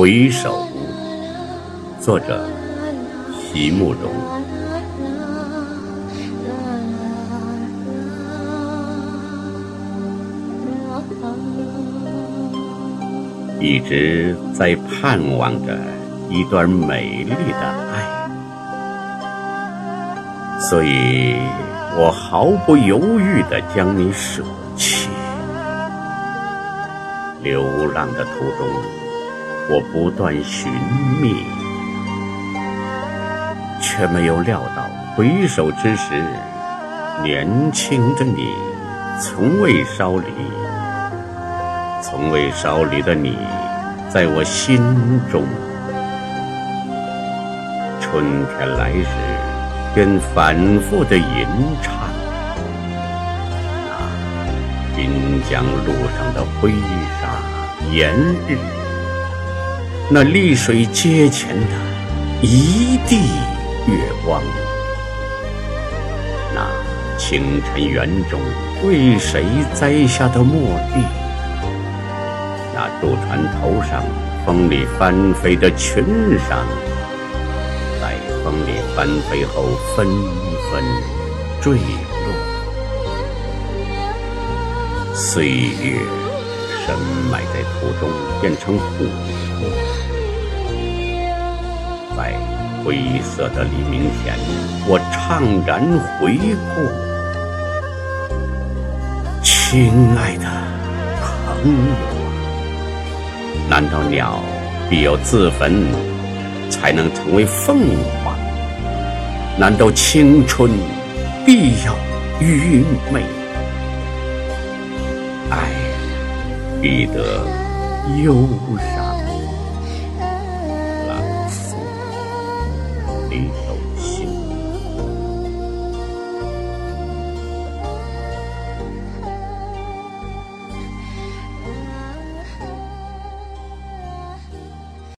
回首，作者席慕容。一直在盼望着一段美丽的爱，所以我毫不犹豫地将你舍弃。流浪的途中，我不断寻觅，却没有料到回首之时，年轻的你从未稍离。从未稍离的你，在我心中。春天来时，便反复的吟唱那滨江路上的灰沙炎日，那丽水街前的一地月光，那清晨园中为谁栽下的茉莉。那渡船头上风里翻飞的裙裳，在风里翻飞后纷纷坠落。岁月深埋在土中，变成琥珀，在灰色的黎明前，我怅然回顾，亲爱的朋友。难道鸟必有自焚，才能成为凤凰？难道青春必要愚昧？爱必得忧伤？